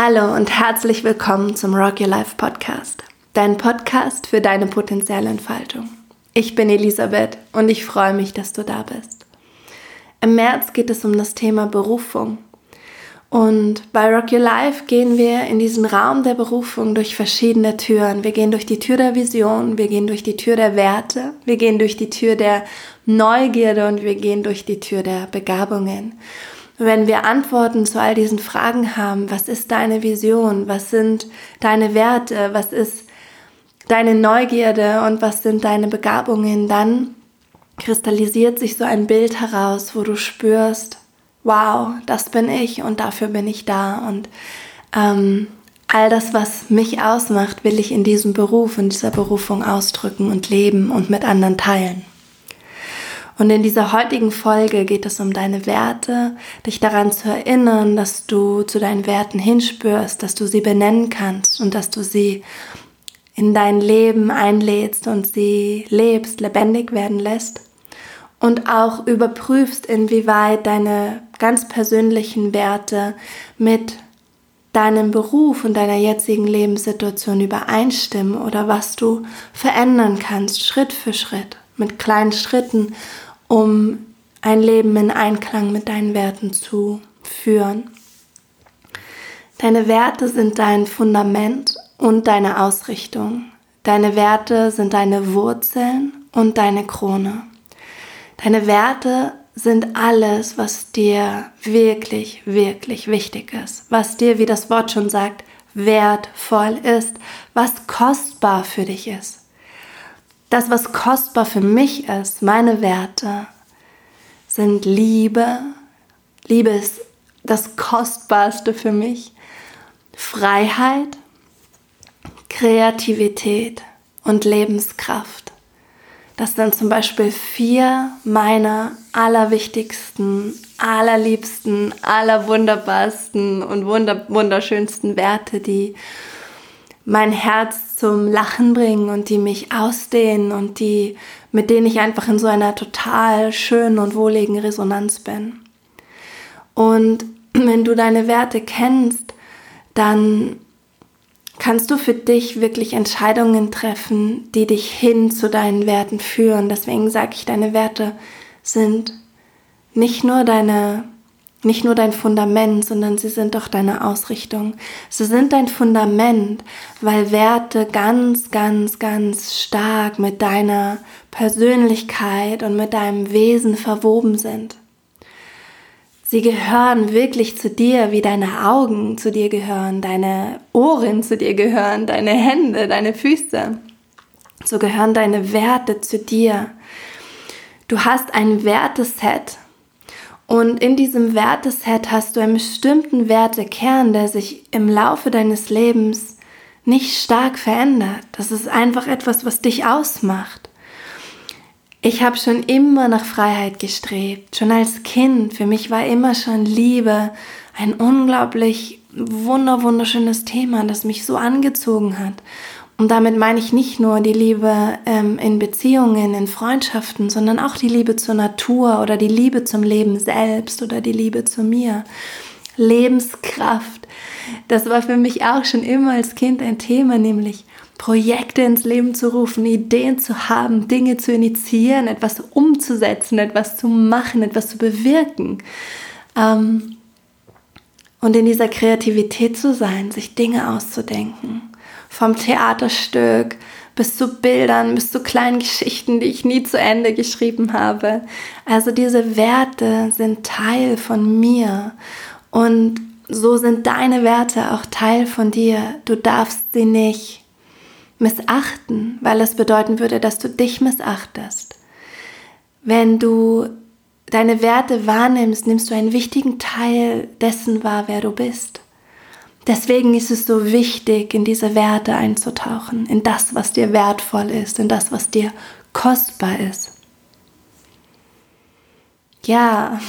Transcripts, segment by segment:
Hallo und herzlich willkommen zum Rock Your Life Podcast, dein Podcast für deine potenzielle Entfaltung. Ich bin Elisabeth und ich freue mich, dass du da bist. Im März geht es um das Thema Berufung. Und bei Rock Your Life gehen wir in diesen Raum der Berufung durch verschiedene Türen. Wir gehen durch die Tür der Vision, wir gehen durch die Tür der Werte, wir gehen durch die Tür der Neugierde und wir gehen durch die Tür der Begabungen wenn wir Antworten zu all diesen Fragen haben, was ist deine Vision, was sind deine Werte, was ist deine Neugierde? Und was sind deine Begabungen, dann kristallisiert sich so ein Bild heraus, wo du spürst, wow, das bin ich und dafür bin ich da. Und ähm, all das, was mich ausmacht, will ich in diesem Beruf, in dieser Berufung ausdrücken und leben und mit anderen teilen. Und in dieser heutigen Folge geht es um deine Werte, dich daran zu erinnern, dass du zu deinen Werten hinspürst, dass du sie benennen kannst und dass du sie in dein Leben einlädst und sie lebst, lebendig werden lässt. Und auch überprüfst, inwieweit deine ganz persönlichen Werte mit deinem Beruf und deiner jetzigen Lebenssituation übereinstimmen oder was du verändern kannst, Schritt für Schritt, mit kleinen Schritten um ein Leben in Einklang mit deinen Werten zu führen. Deine Werte sind dein Fundament und deine Ausrichtung. Deine Werte sind deine Wurzeln und deine Krone. Deine Werte sind alles, was dir wirklich, wirklich wichtig ist, was dir, wie das Wort schon sagt, wertvoll ist, was kostbar für dich ist. Das, was kostbar für mich ist, meine Werte, sind Liebe. Liebe ist das Kostbarste für mich. Freiheit, Kreativität und Lebenskraft. Das sind zum Beispiel vier meiner allerwichtigsten, allerliebsten, allerwunderbarsten und wunderschönsten Werte, die mein Herz zum Lachen bringen und die mich ausdehnen und die, mit denen ich einfach in so einer total schönen und wohligen Resonanz bin. Und wenn du deine Werte kennst, dann kannst du für dich wirklich Entscheidungen treffen, die dich hin zu deinen Werten führen. Deswegen sage ich, deine Werte sind nicht nur deine nicht nur dein Fundament, sondern sie sind auch deine Ausrichtung. Sie sind dein Fundament, weil Werte ganz, ganz, ganz stark mit deiner Persönlichkeit und mit deinem Wesen verwoben sind. Sie gehören wirklich zu dir, wie deine Augen zu dir gehören, deine Ohren zu dir gehören, deine Hände, deine Füße. So gehören deine Werte zu dir. Du hast ein Werteset und in diesem Werteset hast du einen bestimmten Wertekern, der sich im Laufe deines Lebens nicht stark verändert. Das ist einfach etwas, was dich ausmacht. Ich habe schon immer nach Freiheit gestrebt, schon als Kind. Für mich war immer schon Liebe ein unglaublich wunder wunderschönes Thema, das mich so angezogen hat. Und damit meine ich nicht nur die Liebe ähm, in Beziehungen, in Freundschaften, sondern auch die Liebe zur Natur oder die Liebe zum Leben selbst oder die Liebe zu mir. Lebenskraft. Das war für mich auch schon immer als Kind ein Thema, nämlich Projekte ins Leben zu rufen, Ideen zu haben, Dinge zu initiieren, etwas umzusetzen, etwas zu machen, etwas zu bewirken. Ähm, und in dieser Kreativität zu sein, sich Dinge auszudenken vom Theaterstück bis zu Bildern, bis zu kleinen Geschichten, die ich nie zu Ende geschrieben habe. Also diese Werte sind Teil von mir und so sind deine Werte auch Teil von dir. Du darfst sie nicht missachten, weil es bedeuten würde, dass du dich missachtest. Wenn du deine Werte wahrnimmst, nimmst du einen wichtigen Teil dessen wahr, wer du bist. Deswegen ist es so wichtig, in diese Werte einzutauchen, in das, was dir wertvoll ist, in das, was dir kostbar ist. Ja,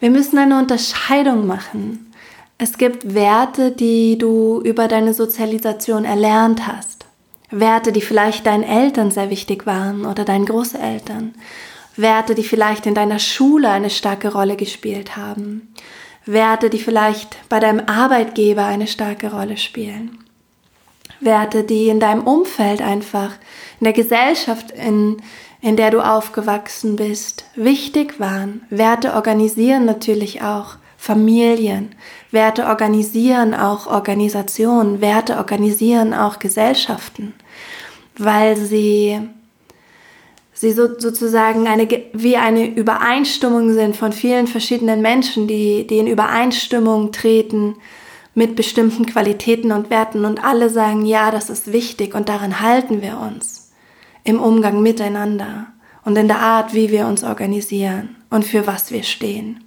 wir müssen eine Unterscheidung machen. Es gibt Werte, die du über deine Sozialisation erlernt hast. Werte, die vielleicht deinen Eltern sehr wichtig waren oder deinen Großeltern. Werte, die vielleicht in deiner Schule eine starke Rolle gespielt haben. Werte, die vielleicht bei deinem Arbeitgeber eine starke Rolle spielen. Werte, die in deinem Umfeld einfach, in der Gesellschaft, in, in der du aufgewachsen bist, wichtig waren. Werte organisieren natürlich auch Familien. Werte organisieren auch Organisationen. Werte organisieren auch Gesellschaften, weil sie sie so, sozusagen eine, wie eine Übereinstimmung sind von vielen verschiedenen Menschen, die, die in Übereinstimmung treten mit bestimmten Qualitäten und Werten und alle sagen, ja, das ist wichtig und daran halten wir uns im Umgang miteinander und in der Art, wie wir uns organisieren und für was wir stehen.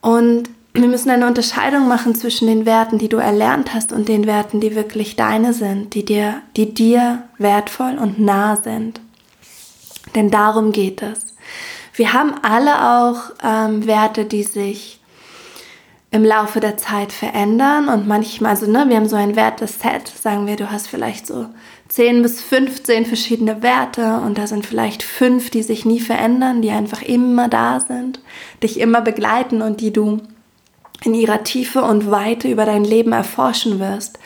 Und wir müssen eine Unterscheidung machen zwischen den Werten, die du erlernt hast und den Werten, die wirklich deine sind, die dir, die dir wertvoll und nah sind. Denn darum geht es. Wir haben alle auch ähm, Werte, die sich im Laufe der Zeit verändern und manchmal, also ne, wir haben so ein Werteset, sagen wir, du hast vielleicht so 10 bis 15 verschiedene Werte und da sind vielleicht fünf, die sich nie verändern, die einfach immer da sind, dich immer begleiten und die du in ihrer Tiefe und Weite über dein Leben erforschen wirst.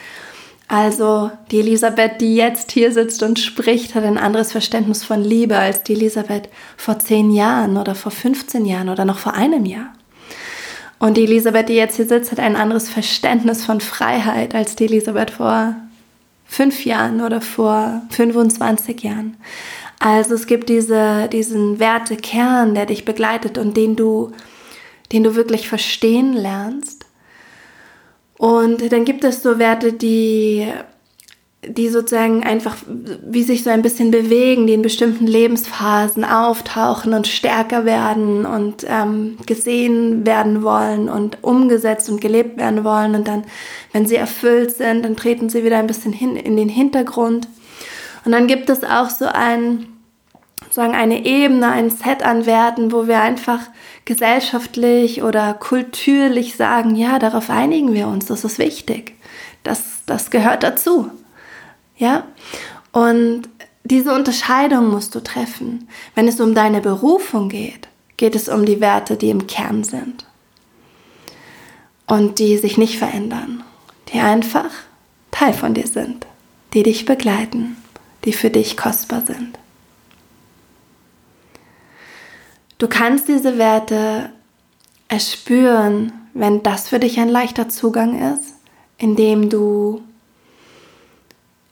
Also die Elisabeth, die jetzt hier sitzt und spricht, hat ein anderes Verständnis von Liebe als die Elisabeth vor 10 Jahren oder vor 15 Jahren oder noch vor einem Jahr. Und die Elisabeth, die jetzt hier sitzt, hat ein anderes Verständnis von Freiheit als die Elisabeth vor fünf Jahren oder vor 25 Jahren. Also es gibt diese, diesen Wertekern, der dich begleitet und den du, den du wirklich verstehen lernst. Und dann gibt es so Werte, die die sozusagen einfach wie sich so ein bisschen bewegen, die in bestimmten Lebensphasen auftauchen und stärker werden und ähm, gesehen werden wollen und umgesetzt und gelebt werden wollen. Und dann, wenn sie erfüllt sind, dann treten sie wieder ein bisschen hin in den Hintergrund. Und dann gibt es auch so ein, sozusagen eine Ebene, ein Set an Werten, wo wir einfach gesellschaftlich oder kulturlich sagen, ja, darauf einigen wir uns, das ist wichtig. Das, das gehört dazu. Ja? Und diese Unterscheidung musst du treffen. Wenn es um deine Berufung geht, geht es um die Werte, die im Kern sind und die sich nicht verändern, die einfach Teil von dir sind, die dich begleiten, die für dich kostbar sind. Du kannst diese Werte erspüren, wenn das für dich ein leichter Zugang ist, indem du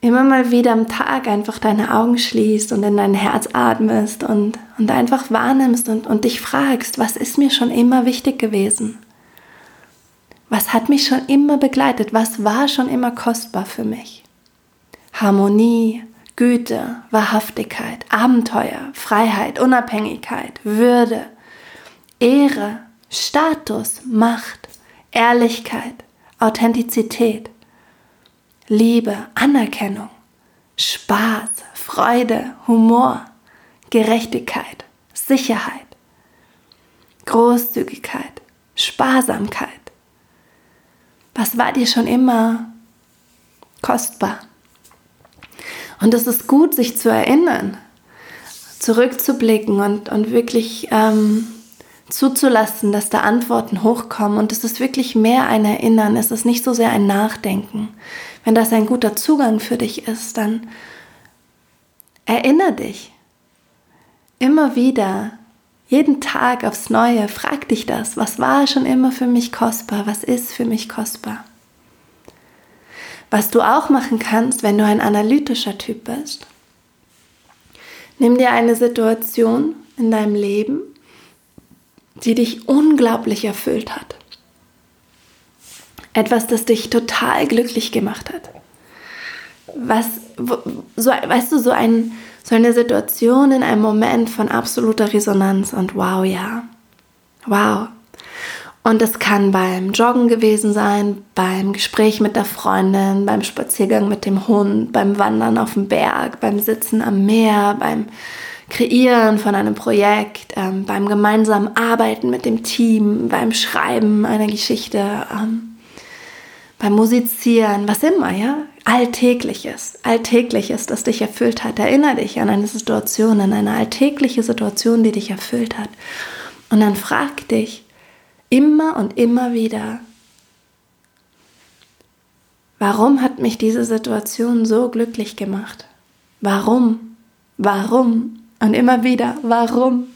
immer mal wieder am Tag einfach deine Augen schließt und in dein Herz atmest und, und einfach wahrnimmst und, und dich fragst, was ist mir schon immer wichtig gewesen? Was hat mich schon immer begleitet? Was war schon immer kostbar für mich? Harmonie, Güte, Wahrhaftigkeit, Abenteuer, Freiheit, Unabhängigkeit, Würde, Ehre, Status, Macht, Ehrlichkeit, Authentizität. Liebe, Anerkennung, Spaß, Freude, Humor, Gerechtigkeit, Sicherheit, Großzügigkeit, Sparsamkeit. Was war dir schon immer kostbar? Und es ist gut, sich zu erinnern, zurückzublicken und, und wirklich ähm, zuzulassen, dass da Antworten hochkommen. Und es ist wirklich mehr ein Erinnern, es ist nicht so sehr ein Nachdenken. Wenn das ein guter Zugang für dich ist, dann erinnere dich immer wieder, jeden Tag aufs Neue, frag dich das, was war schon immer für mich kostbar, was ist für mich kostbar. Was du auch machen kannst, wenn du ein analytischer Typ bist, nimm dir eine Situation in deinem Leben, die dich unglaublich erfüllt hat. Etwas, das dich total glücklich gemacht hat. Was, so, weißt du, so, ein, so eine Situation in einem Moment von absoluter Resonanz und wow, ja. Wow. Und es kann beim Joggen gewesen sein, beim Gespräch mit der Freundin, beim Spaziergang mit dem Hund, beim Wandern auf dem Berg, beim Sitzen am Meer, beim Kreieren von einem Projekt, ähm, beim gemeinsamen Arbeiten mit dem Team, beim Schreiben einer Geschichte, ähm, beim Musizieren, was immer, ja, Alltägliches, Alltägliches, das dich erfüllt hat. Erinnere dich an eine Situation, an eine alltägliche Situation, die dich erfüllt hat. Und dann frag dich, immer und immer wieder, warum hat mich diese Situation so glücklich gemacht? Warum? Warum? Und immer wieder, warum?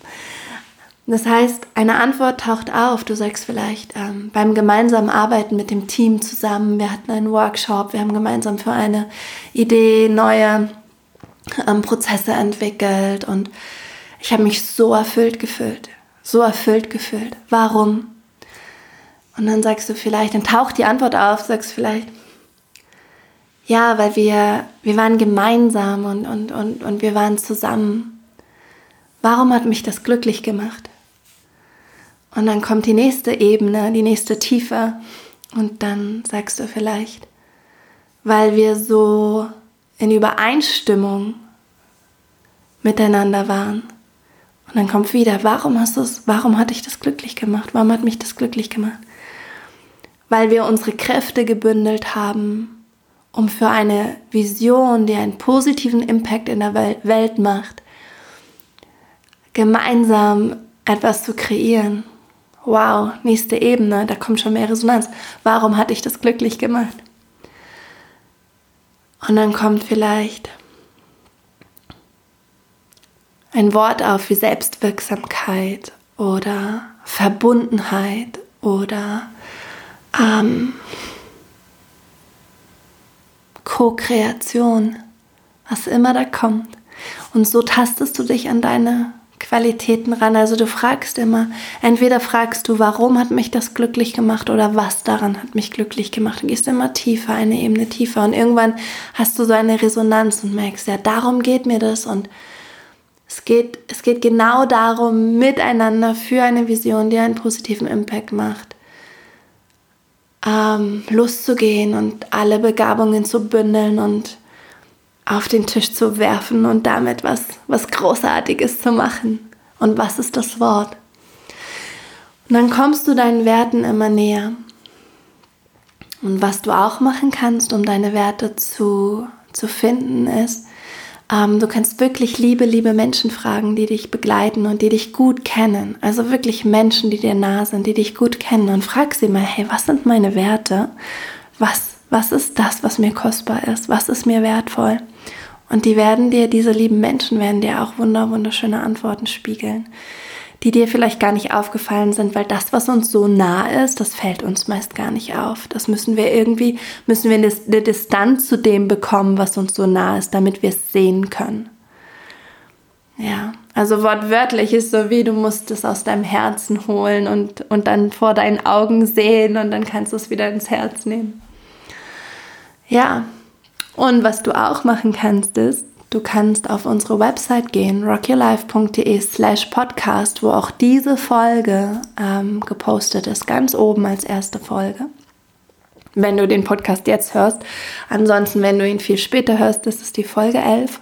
Das heißt, eine Antwort taucht auf. Du sagst vielleicht ähm, beim gemeinsamen Arbeiten mit dem Team zusammen, wir hatten einen Workshop, wir haben gemeinsam für eine Idee neue ähm, Prozesse entwickelt und ich habe mich so erfüllt gefühlt, so erfüllt gefühlt. Warum? Und dann sagst du vielleicht, dann taucht die Antwort auf, sagst vielleicht, ja, weil wir, wir waren gemeinsam und, und, und, und wir waren zusammen. Warum hat mich das glücklich gemacht? Und dann kommt die nächste Ebene, die nächste Tiefe. Und dann sagst du vielleicht, weil wir so in Übereinstimmung miteinander waren. Und dann kommt wieder, warum hast du warum hat dich das glücklich gemacht? Warum hat mich das glücklich gemacht? Weil wir unsere Kräfte gebündelt haben, um für eine Vision, die einen positiven Impact in der Welt macht, gemeinsam etwas zu kreieren wow, nächste Ebene, da kommt schon mehr Resonanz. Warum hat dich das glücklich gemacht? Und dann kommt vielleicht ein Wort auf wie Selbstwirksamkeit oder Verbundenheit oder ähm, Co-Kreation, was immer da kommt. Und so tastest du dich an deine Qualitäten ran. Also du fragst immer, entweder fragst du, warum hat mich das glücklich gemacht oder was daran hat mich glücklich gemacht. Du gehst immer tiefer, eine Ebene tiefer und irgendwann hast du so eine Resonanz und merkst, ja, darum geht mir das und es geht, es geht genau darum, miteinander für eine Vision, die einen positiven Impact macht, ähm, loszugehen und alle Begabungen zu bündeln und auf den Tisch zu werfen und damit was, was Großartiges zu machen. Und was ist das Wort? Und dann kommst du deinen Werten immer näher. Und was du auch machen kannst, um deine Werte zu, zu finden, ist, ähm, du kannst wirklich liebe, liebe Menschen fragen, die dich begleiten und die dich gut kennen. Also wirklich Menschen, die dir nah sind, die dich gut kennen. Und frag sie mal, hey, was sind meine Werte? Was, was ist das, was mir kostbar ist? Was ist mir wertvoll? Und die werden dir, diese lieben Menschen werden dir auch wunder, wunderschöne Antworten spiegeln, die dir vielleicht gar nicht aufgefallen sind, weil das, was uns so nah ist, das fällt uns meist gar nicht auf. Das müssen wir irgendwie, müssen wir eine Distanz zu dem bekommen, was uns so nah ist, damit wir es sehen können. Ja, also wortwörtlich ist so wie du musst es aus deinem Herzen holen und, und dann vor deinen Augen sehen und dann kannst du es wieder ins Herz nehmen. Ja, und was du auch machen kannst, ist, du kannst auf unsere Website gehen, rockyourlife.de slash podcast, wo auch diese Folge ähm, gepostet ist, ganz oben als erste Folge. Wenn du den Podcast jetzt hörst. Ansonsten, wenn du ihn viel später hörst, das ist die Folge 11.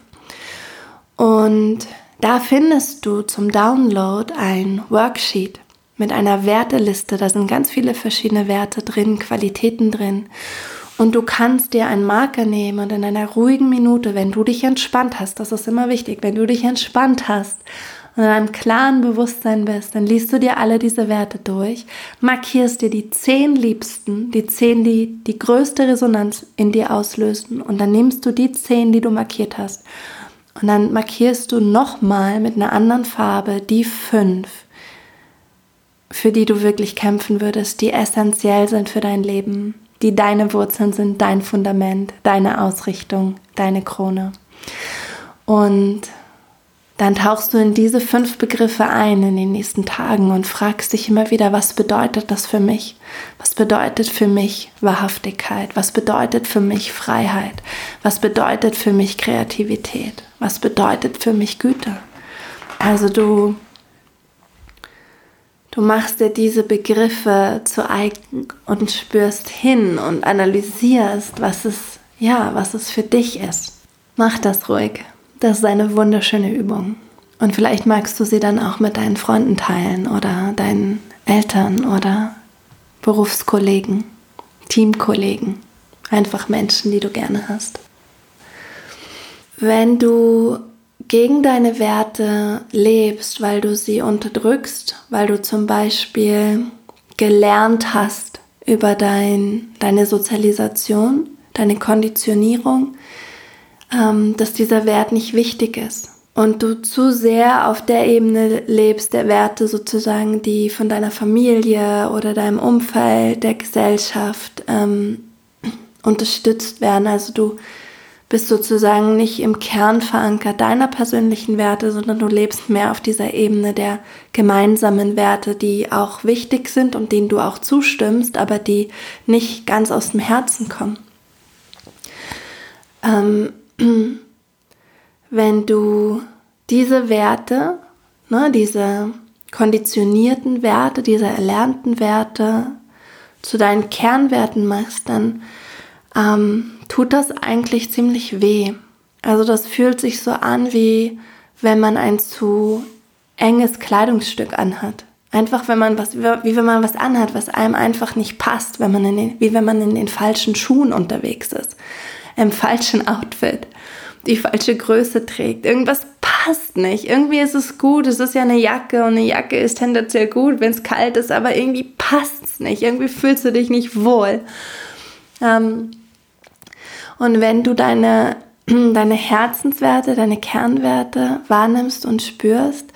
Und da findest du zum Download ein Worksheet mit einer Werteliste. Da sind ganz viele verschiedene Werte drin, Qualitäten drin. Und du kannst dir einen Marker nehmen und in einer ruhigen Minute, wenn du dich entspannt hast, das ist immer wichtig, wenn du dich entspannt hast und in einem klaren Bewusstsein bist, dann liest du dir alle diese Werte durch, markierst dir die zehn Liebsten, die zehn, die die größte Resonanz in dir auslösen und dann nimmst du die zehn, die du markiert hast. Und dann markierst du nochmal mit einer anderen Farbe die fünf, für die du wirklich kämpfen würdest, die essentiell sind für dein Leben die deine Wurzeln sind, dein Fundament, deine Ausrichtung, deine Krone. Und dann tauchst du in diese fünf Begriffe ein in den nächsten Tagen und fragst dich immer wieder, was bedeutet das für mich? Was bedeutet für mich Wahrhaftigkeit? Was bedeutet für mich Freiheit? Was bedeutet für mich Kreativität? Was bedeutet für mich Güte? Also du Du machst dir diese Begriffe zu eigen und spürst hin und analysierst, was es, ja, was es für dich ist. Mach das ruhig. Das ist eine wunderschöne Übung. Und vielleicht magst du sie dann auch mit deinen Freunden teilen oder deinen Eltern oder Berufskollegen, Teamkollegen, einfach Menschen, die du gerne hast. Wenn du gegen deine Werte lebst, weil du sie unterdrückst, weil du zum Beispiel gelernt hast über dein, deine Sozialisation, deine Konditionierung, ähm, dass dieser Wert nicht wichtig ist und du zu sehr auf der Ebene lebst, der Werte sozusagen, die von deiner Familie oder deinem Umfeld, der Gesellschaft ähm, unterstützt werden. Also du bist sozusagen nicht im Kern verankert deiner persönlichen Werte, sondern du lebst mehr auf dieser Ebene der gemeinsamen Werte, die auch wichtig sind und denen du auch zustimmst, aber die nicht ganz aus dem Herzen kommen. Ähm, wenn du diese Werte, ne, diese konditionierten Werte, diese erlernten Werte zu deinen Kernwerten machst, dann ähm, tut das eigentlich ziemlich weh. Also das fühlt sich so an, wie wenn man ein zu enges Kleidungsstück anhat. Einfach wenn man was, wie wenn man was anhat, was einem einfach nicht passt, wenn man in den, wie wenn man in den falschen Schuhen unterwegs ist, im falschen Outfit die falsche Größe trägt. Irgendwas passt nicht. Irgendwie ist es gut, es ist ja eine Jacke und eine Jacke ist tendenziell gut, wenn es kalt ist, aber irgendwie passt es nicht. Irgendwie fühlst du dich nicht wohl. Ähm, und wenn du deine, deine Herzenswerte, deine Kernwerte wahrnimmst und spürst,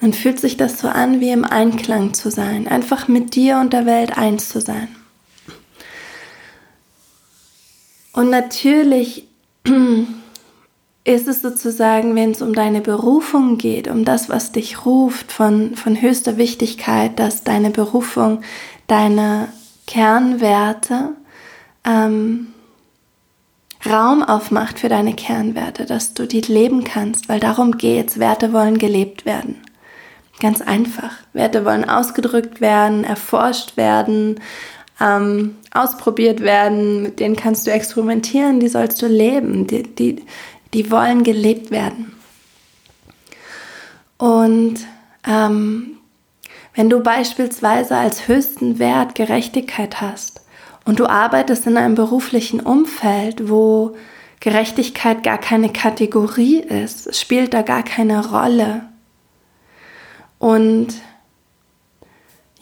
dann fühlt sich das so an, wie im Einklang zu sein. Einfach mit dir und der Welt eins zu sein. Und natürlich ist es sozusagen, wenn es um deine Berufung geht, um das, was dich ruft, von, von höchster Wichtigkeit, dass deine Berufung, deine Kernwerte ähm, Raum aufmacht für deine Kernwerte, dass du die leben kannst, weil darum geht's. Werte wollen gelebt werden. Ganz einfach. Werte wollen ausgedrückt werden, erforscht werden, ähm, ausprobiert werden, mit denen kannst du experimentieren, die sollst du leben. Die, die, die wollen gelebt werden. Und ähm, wenn du beispielsweise als höchsten Wert Gerechtigkeit hast und du arbeitest in einem beruflichen Umfeld, wo Gerechtigkeit gar keine Kategorie ist, es spielt da gar keine Rolle. Und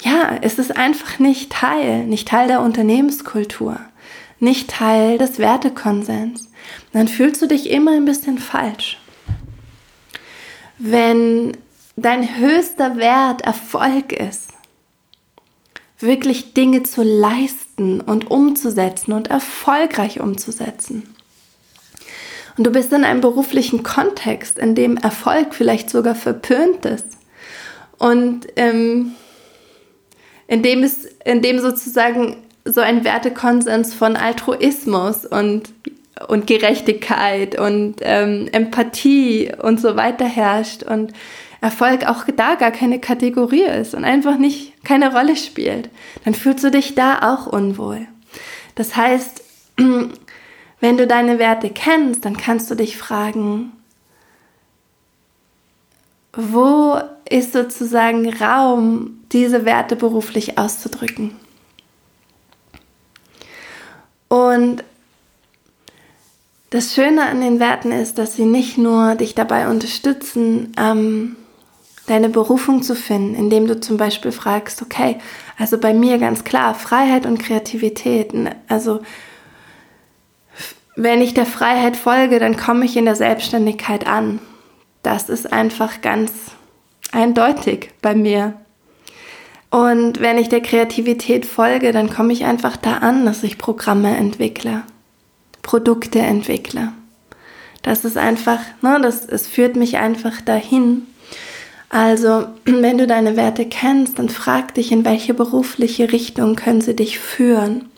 ja, es ist einfach nicht Teil, nicht Teil der Unternehmenskultur, nicht Teil des Wertekonsens dann fühlst du dich immer ein bisschen falsch. Wenn dein höchster Wert Erfolg ist, wirklich Dinge zu leisten und umzusetzen und erfolgreich umzusetzen. Und du bist in einem beruflichen Kontext, in dem Erfolg vielleicht sogar verpönt ist. Und ähm, in, dem es, in dem sozusagen so ein Wertekonsens von Altruismus und und Gerechtigkeit und ähm, Empathie und so weiter herrscht und Erfolg auch da gar keine Kategorie ist und einfach nicht keine Rolle spielt, dann fühlst du dich da auch unwohl. Das heißt, wenn du deine Werte kennst, dann kannst du dich fragen, wo ist sozusagen Raum, diese Werte beruflich auszudrücken? Und das Schöne an den Werten ist, dass sie nicht nur dich dabei unterstützen, ähm, deine Berufung zu finden, indem du zum Beispiel fragst, okay, also bei mir ganz klar, Freiheit und Kreativität. Also wenn ich der Freiheit folge, dann komme ich in der Selbstständigkeit an. Das ist einfach ganz eindeutig bei mir. Und wenn ich der Kreativität folge, dann komme ich einfach da an, dass ich Programme entwickle. Produkte entwickle. Das ist einfach, ne, das, es führt mich einfach dahin. Also, wenn du deine Werte kennst, dann frag dich, in welche berufliche Richtung können sie dich führen.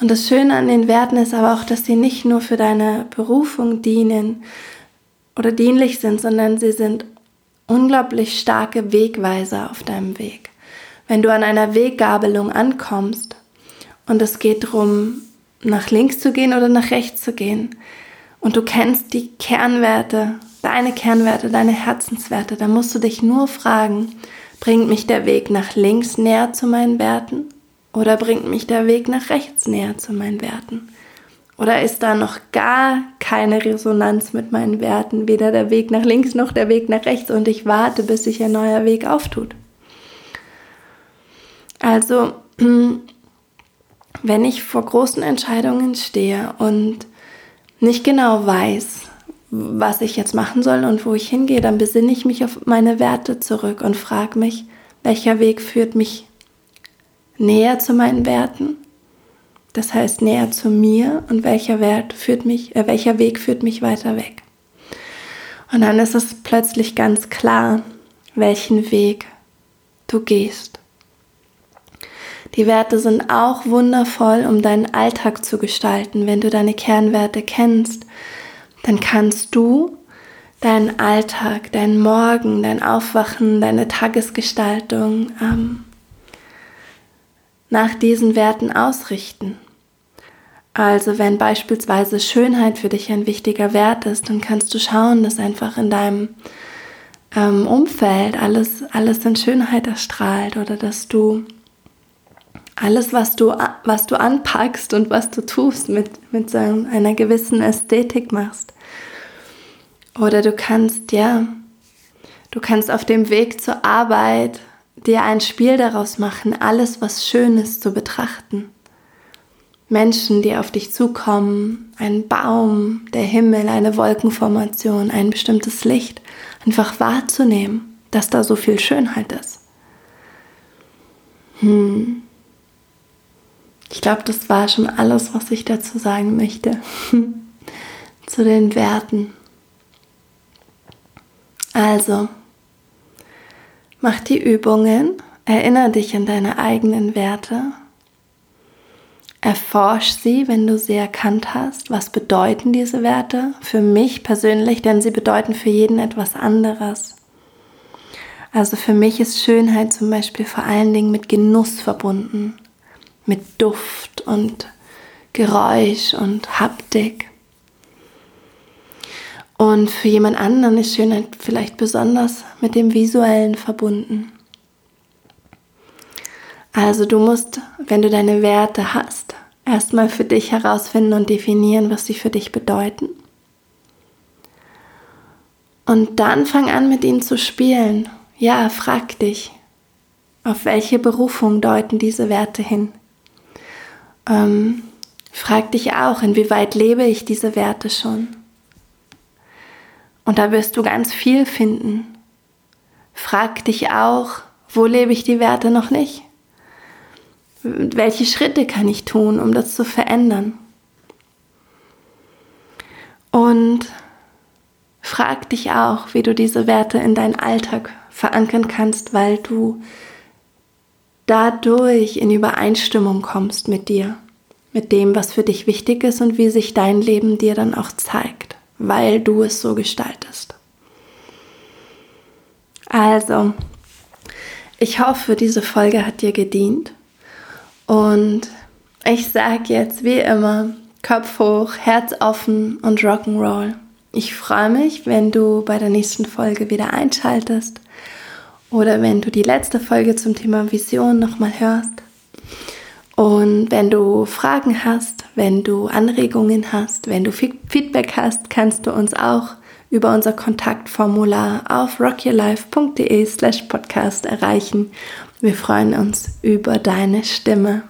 Und das Schöne an den Werten ist aber auch, dass sie nicht nur für deine Berufung dienen oder dienlich sind, sondern sie sind unglaublich starke Wegweiser auf deinem Weg. Wenn du an einer Weggabelung ankommst und es geht darum, nach links zu gehen oder nach rechts zu gehen. Und du kennst die Kernwerte, deine Kernwerte, deine Herzenswerte. Da musst du dich nur fragen, bringt mich der Weg nach links näher zu meinen Werten oder bringt mich der Weg nach rechts näher zu meinen Werten? Oder ist da noch gar keine Resonanz mit meinen Werten, weder der Weg nach links noch der Weg nach rechts und ich warte, bis sich ein neuer Weg auftut? Also wenn ich vor großen Entscheidungen stehe und nicht genau weiß, was ich jetzt machen soll und wo ich hingehe, dann besinne ich mich auf meine Werte zurück und frage mich, welcher Weg führt mich näher zu meinen Werten, das heißt näher zu mir und welcher Wert führt mich, äh, welcher Weg führt mich weiter weg. Und dann ist es plötzlich ganz klar, welchen Weg du gehst. Die Werte sind auch wundervoll, um deinen Alltag zu gestalten. Wenn du deine Kernwerte kennst, dann kannst du deinen Alltag, deinen Morgen, dein Aufwachen, deine Tagesgestaltung ähm, nach diesen Werten ausrichten. Also wenn beispielsweise Schönheit für dich ein wichtiger Wert ist, dann kannst du schauen, dass einfach in deinem ähm, Umfeld alles, alles in Schönheit erstrahlt oder dass du alles, was du, was du anpackst und was du tust, mit, mit so einer gewissen Ästhetik machst. Oder du kannst, ja, du kannst auf dem Weg zur Arbeit dir ein Spiel daraus machen, alles, was schön ist, zu betrachten. Menschen, die auf dich zukommen, ein Baum, der Himmel, eine Wolkenformation, ein bestimmtes Licht, einfach wahrzunehmen, dass da so viel Schönheit ist. Hm. Ich glaube, das war schon alles, was ich dazu sagen möchte. Zu den Werten. Also, mach die Übungen, erinnere dich an deine eigenen Werte Erforsch sie, wenn du sie erkannt hast. Was bedeuten diese Werte für mich persönlich? Denn sie bedeuten für jeden etwas anderes. Also für mich ist Schönheit zum Beispiel vor allen Dingen mit Genuss verbunden, mit Duft und Geräusch und Haptik. Und für jemand anderen ist Schönheit vielleicht besonders mit dem Visuellen verbunden. Also du musst, wenn du deine Werte hast, erstmal für dich herausfinden und definieren, was sie für dich bedeuten. Und dann fang an, mit ihnen zu spielen. Ja, frag dich, auf welche Berufung deuten diese Werte hin? Ähm, frag dich auch, inwieweit lebe ich diese Werte schon? Und da wirst du ganz viel finden. Frag dich auch, wo lebe ich die Werte noch nicht? welche Schritte kann ich tun, um das zu verändern? Und frag dich auch, wie du diese Werte in deinen Alltag verankern kannst, weil du dadurch in Übereinstimmung kommst mit dir, mit dem, was für dich wichtig ist und wie sich dein Leben dir dann auch zeigt, weil du es so gestaltest. Also, ich hoffe, diese Folge hat dir gedient. Und ich sage jetzt wie immer, Kopf hoch, Herz offen und Rock'n'Roll. Ich freue mich, wenn du bei der nächsten Folge wieder einschaltest oder wenn du die letzte Folge zum Thema Vision nochmal hörst. Und wenn du Fragen hast, wenn du Anregungen hast, wenn du Feedback hast, kannst du uns auch über unser Kontaktformular auf rockyourlife.de slash podcast erreichen wir freuen uns über deine Stimme.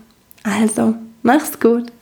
Also, mach's gut.